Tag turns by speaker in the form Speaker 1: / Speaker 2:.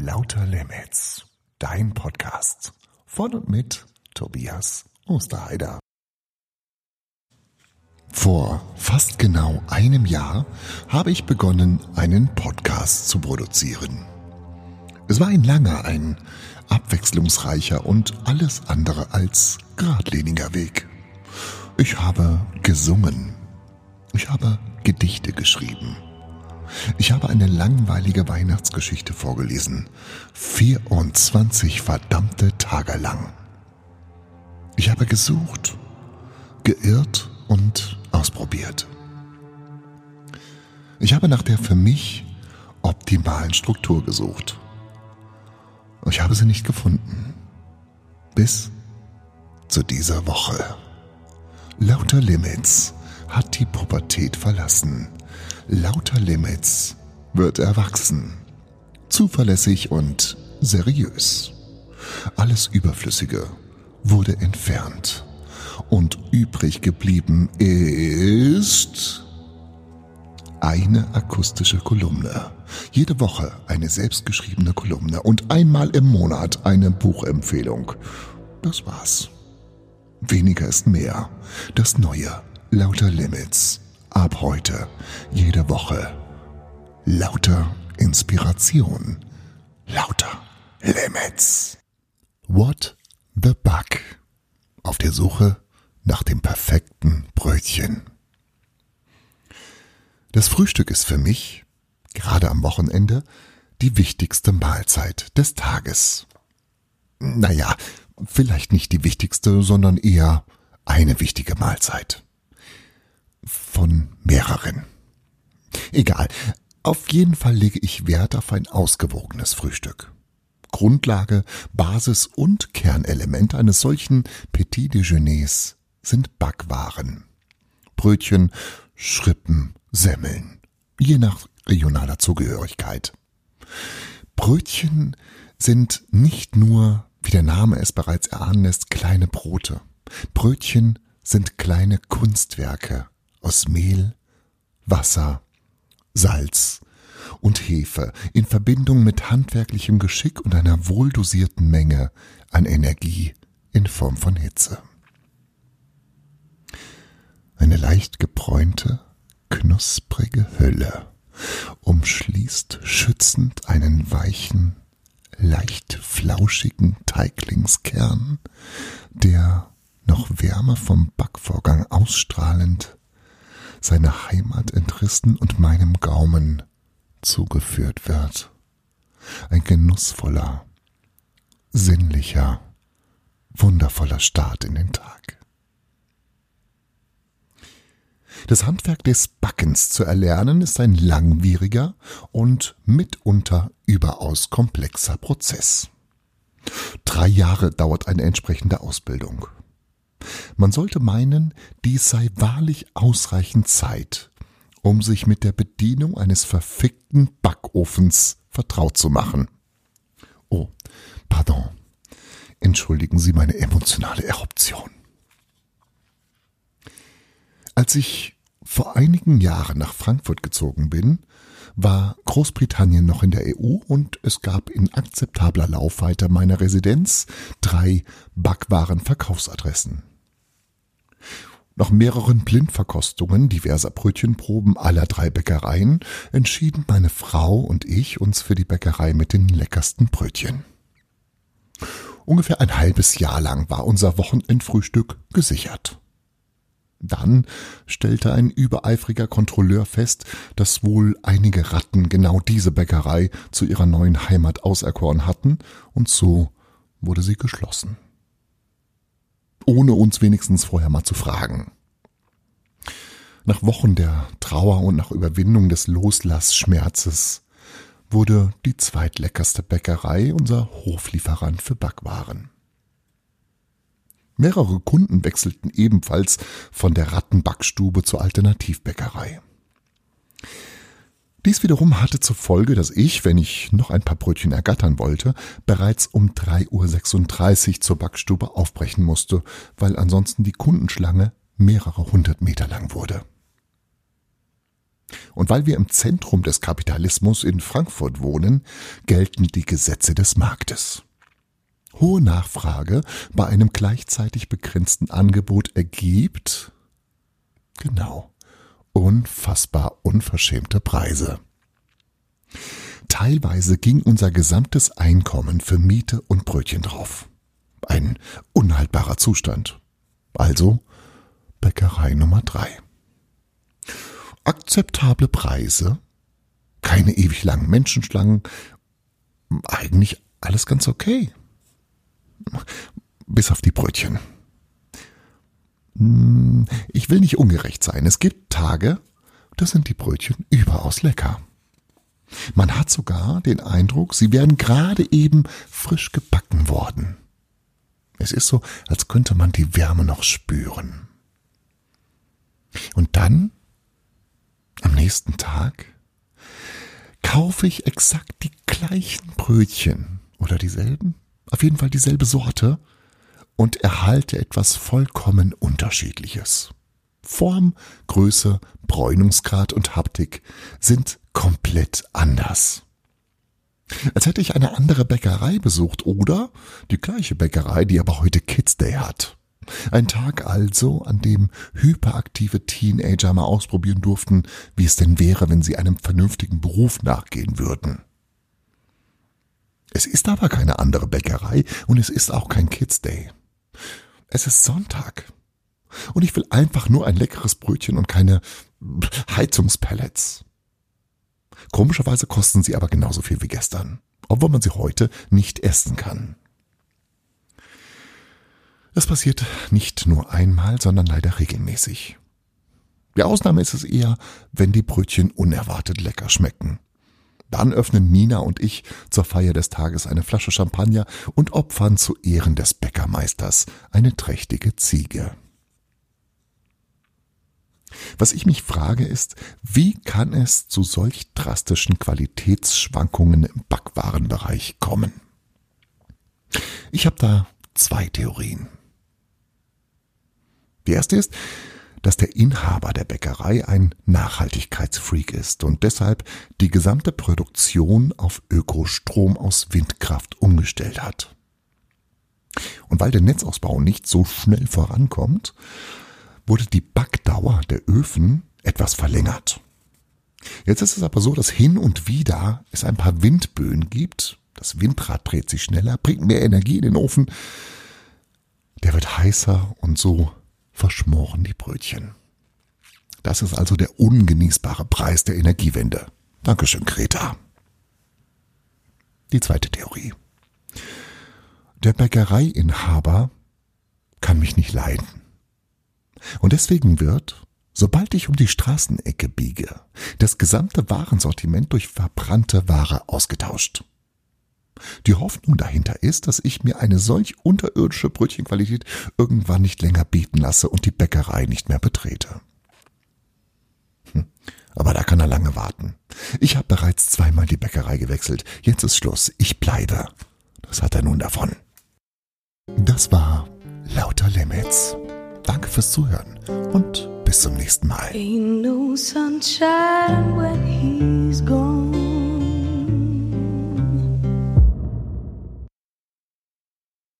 Speaker 1: Lauter Limits, dein Podcast von und mit Tobias Osterheider. Vor fast genau einem Jahr habe ich begonnen, einen Podcast zu produzieren. Es war ein langer, ein abwechslungsreicher und alles andere als geradliniger Weg. Ich habe gesungen. Ich habe Gedichte geschrieben. Ich habe eine langweilige Weihnachtsgeschichte vorgelesen. 24 verdammte Tage lang. Ich habe gesucht, geirrt und ausprobiert. Ich habe nach der für mich optimalen Struktur gesucht. Ich habe sie nicht gefunden. Bis zu dieser Woche. Lauter Limits hat die Pubertät verlassen. Lauter Limits wird erwachsen. Zuverlässig und seriös. Alles Überflüssige wurde entfernt. Und übrig geblieben ist eine akustische Kolumne. Jede Woche eine selbstgeschriebene Kolumne und einmal im Monat eine Buchempfehlung. Das war's. Weniger ist mehr. Das Neue. Lauter Limits. Ab heute. Jede Woche. Lauter Inspiration. Lauter Limits. What the Bug. Auf der Suche nach dem perfekten Brötchen. Das Frühstück ist für mich, gerade am Wochenende, die wichtigste Mahlzeit des Tages. Naja, vielleicht nicht die wichtigste, sondern eher eine wichtige Mahlzeit. Von mehreren. Egal, auf jeden Fall lege ich Wert auf ein ausgewogenes Frühstück. Grundlage, Basis und Kernelement eines solchen Petit Déjeuners sind Backwaren. Brötchen, Schrippen, Semmeln, je nach regionaler Zugehörigkeit. Brötchen sind nicht nur, wie der Name es bereits erahnen lässt, kleine Brote. Brötchen sind kleine Kunstwerke aus Mehl, Wasser, Salz und Hefe in Verbindung mit handwerklichem Geschick und einer wohldosierten Menge an Energie in Form von Hitze. Eine leicht gebräunte, knusprige Hülle umschließt schützend einen weichen, leicht flauschigen Teiglingskern, der noch Wärme vom Backvorgang ausstrahlend seiner Heimat entrissen und meinem Gaumen zugeführt wird. Ein genussvoller, sinnlicher, wundervoller Start in den Tag. Das Handwerk des Backens zu erlernen ist ein langwieriger und mitunter überaus komplexer Prozess. Drei Jahre dauert eine entsprechende Ausbildung. Man sollte meinen, dies sei wahrlich ausreichend Zeit, um sich mit der Bedienung eines verfickten Backofens vertraut zu machen. Oh, pardon. Entschuldigen Sie meine emotionale Eruption. Als ich vor einigen Jahren nach Frankfurt gezogen bin, war Großbritannien noch in der EU und es gab in akzeptabler Laufweite meiner Residenz drei Backwarenverkaufsadressen. Nach mehreren Blindverkostungen diverser Brötchenproben aller drei Bäckereien entschieden meine Frau und ich uns für die Bäckerei mit den leckersten Brötchen. Ungefähr ein halbes Jahr lang war unser Wochenendfrühstück gesichert. Dann stellte ein übereifriger Kontrolleur fest, dass wohl einige Ratten genau diese Bäckerei zu ihrer neuen Heimat auserkoren hatten, und so wurde sie geschlossen. Ohne uns wenigstens vorher mal zu fragen. Nach Wochen der Trauer und nach Überwindung des Loslassschmerzes wurde die zweitleckerste Bäckerei unser Hoflieferant für Backwaren. Mehrere Kunden wechselten ebenfalls von der Rattenbackstube zur Alternativbäckerei. Dies wiederum hatte zur Folge, dass ich, wenn ich noch ein paar Brötchen ergattern wollte, bereits um 3.36 Uhr zur Backstube aufbrechen musste, weil ansonsten die Kundenschlange mehrere hundert Meter lang wurde. Und weil wir im Zentrum des Kapitalismus in Frankfurt wohnen, gelten die Gesetze des Marktes. Hohe Nachfrage bei einem gleichzeitig begrenzten Angebot ergibt, genau, unfassbar unverschämte Preise. Teilweise ging unser gesamtes Einkommen für Miete und Brötchen drauf. Ein unhaltbarer Zustand. Also Bäckerei Nummer drei. Akzeptable Preise, keine ewig langen Menschenschlangen, eigentlich alles ganz okay. Bis auf die Brötchen. Hm, ich will nicht ungerecht sein. Es gibt Tage, da sind die Brötchen überaus lecker. Man hat sogar den Eindruck, sie wären gerade eben frisch gebacken worden. Es ist so, als könnte man die Wärme noch spüren. Und dann, am nächsten Tag, kaufe ich exakt die gleichen Brötchen oder dieselben, auf jeden Fall dieselbe Sorte und erhalte etwas vollkommen Unterschiedliches. Form, Größe, Bräunungsgrad und Haptik sind komplett anders. Als hätte ich eine andere Bäckerei besucht oder die gleiche Bäckerei, die aber heute Kids Day hat. Ein Tag also, an dem hyperaktive Teenager mal ausprobieren durften, wie es denn wäre, wenn sie einem vernünftigen Beruf nachgehen würden. Es ist aber keine andere Bäckerei und es ist auch kein Kids Day. Es ist Sonntag. Und ich will einfach nur ein leckeres Brötchen und keine Heizungspellets. Komischerweise kosten sie aber genauso viel wie gestern, obwohl man sie heute nicht essen kann. Das passiert nicht nur einmal, sondern leider regelmäßig. Die Ausnahme ist es eher, wenn die Brötchen unerwartet lecker schmecken. Dann öffnen Nina und ich zur Feier des Tages eine Flasche Champagner und opfern zu Ehren des Bäckermeisters eine trächtige Ziege. Was ich mich frage ist, wie kann es zu solch drastischen Qualitätsschwankungen im Backwarenbereich kommen? Ich habe da zwei Theorien. Die erste ist, dass der Inhaber der Bäckerei ein Nachhaltigkeitsfreak ist und deshalb die gesamte Produktion auf Ökostrom aus Windkraft umgestellt hat. Und weil der Netzausbau nicht so schnell vorankommt, wurde die Backdauer der Öfen etwas verlängert. Jetzt ist es aber so, dass hin und wieder es ein paar Windböen gibt. Das Windrad dreht sich schneller, bringt mehr Energie in den Ofen. Der wird heißer und so verschmoren die Brötchen. Das ist also der ungenießbare Preis der Energiewende. Dankeschön, Greta. Die zweite Theorie. Der Bäckereiinhaber kann mich nicht leiden. Und deswegen wird, sobald ich um die Straßenecke biege, das gesamte Warensortiment durch verbrannte Ware ausgetauscht. Die Hoffnung dahinter ist, dass ich mir eine solch unterirdische Brötchenqualität irgendwann nicht länger bieten lasse und die Bäckerei nicht mehr betrete. Hm, aber da kann er lange warten. Ich habe bereits zweimal die Bäckerei gewechselt. Jetzt ist Schluss. Ich bleibe. Das hat er nun davon. Das war Lauter Limits. Danke fürs Zuhören und bis zum nächsten Mal.